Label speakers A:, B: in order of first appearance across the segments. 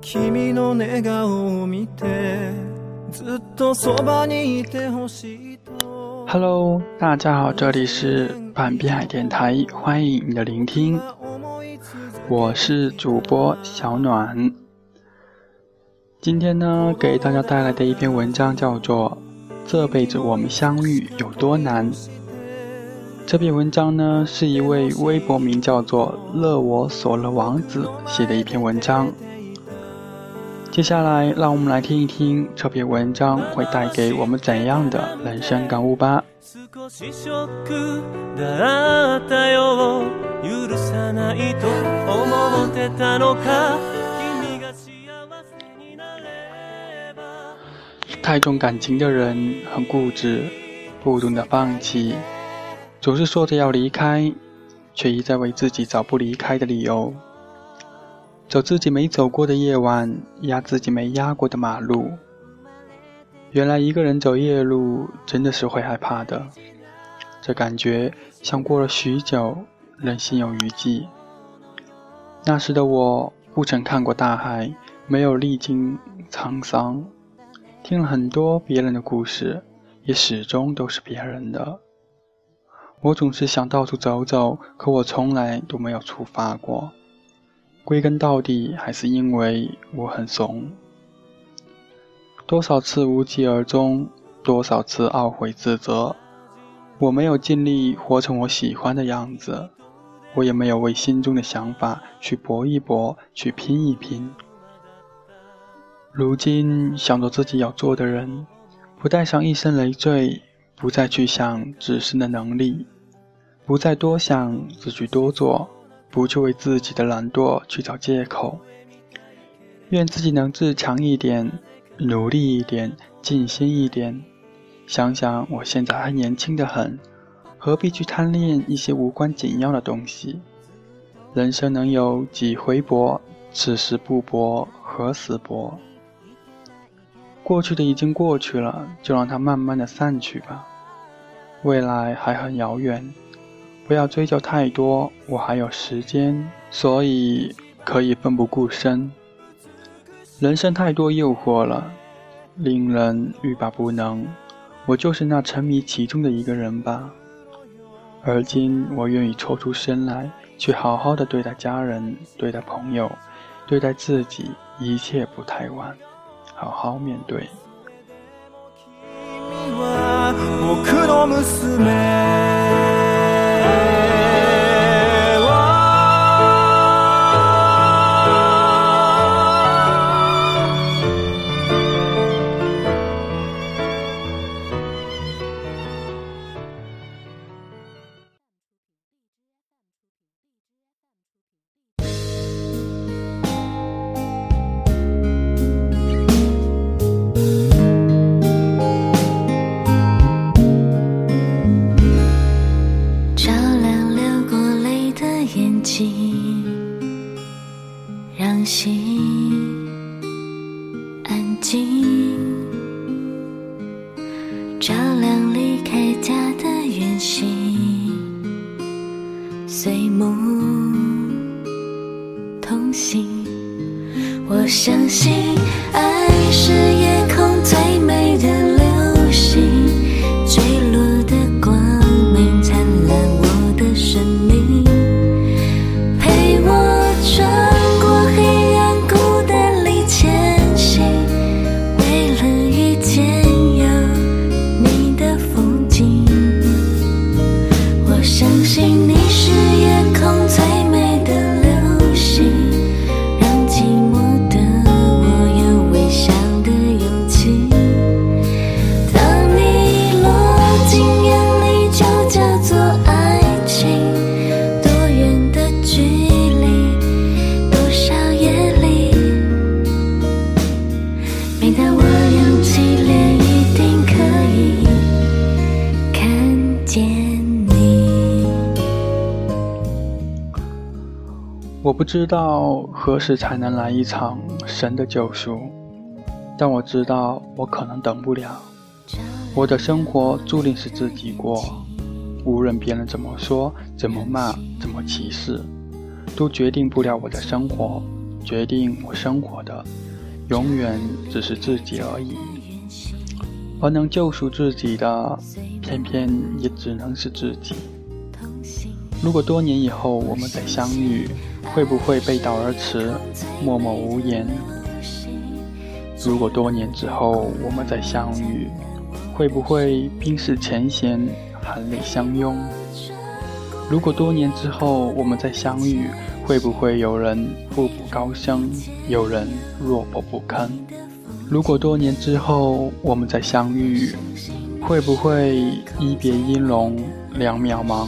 A: 君の寝顔を見てずっとそばにいてほしいと
B: Hello，大家好，这里是半边海电台，欢迎你的聆听，我是主播小暖。今天呢，给大家带来的一篇文章叫做《这辈子我们相遇有多难》。这篇文章呢，是一位微博名叫做“乐我所乐王子”写的一篇文章。 接下来，让我们来听一听这篇文章会带给我们怎样的人生感悟吧。太重感情的人很固执，不懂得放弃。总是说着要离开，却一再为自己找不离开的理由。走自己没走过的夜晚，压自己没压过的马路。原来一个人走夜路真的是会害怕的，这感觉像过了许久仍心有余悸。那时的我不曾看过大海，没有历经沧桑，听了很多别人的故事，也始终都是别人的。我总是想到处走走，可我从来都没有出发过。归根到底，还是因为我很怂。多少次无疾而终，多少次懊悔自责。我没有尽力活成我喜欢的样子，我也没有为心中的想法去搏一搏，去拼一拼。如今想做自己要做的人，不带上一身累赘。不再去想自身的能力，不再多想只去多做，不去为自己的懒惰去找借口。愿自己能自强一点，努力一点，尽心一点。想想我现在还年轻的很，何必去贪恋一些无关紧要的东西？人生能有几回搏？此时不搏，何时搏？过去的已经过去了，就让它慢慢的散去吧。未来还很遥远，不要追究太多。我还有时间，所以可以奋不顾身。人生太多诱惑了，令人欲罢不能。我就是那沉迷其中的一个人吧。而今，我愿意抽出身来，去好好的对待家人，对待朋友，对待自己，一切不太晚，好好面对。
A: 相信安静照亮离开家的远行，随梦同行。我相信爱是。
B: 不知道何时才能来一场神的救赎，但我知道我可能等不了。我的生活注定是自己过，无论别人怎么说、怎么骂、怎么歧视，都决定不了我的生活。决定我生活的，永远只是自己而已。而能救赎自己的，偏偏也只能是自己。如果多年以后我们再相遇，会不会背道而驰，默默无言？如果多年之后我们再相遇，会不会冰释前嫌，含泪相拥？如果多年之后我们再相遇，会不会有人步步高升，有人落魄不堪？如果多年之后我们再相遇，会不会一别音容两渺茫？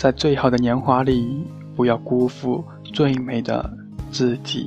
B: 在最好的年华里，不要辜负最美的自己。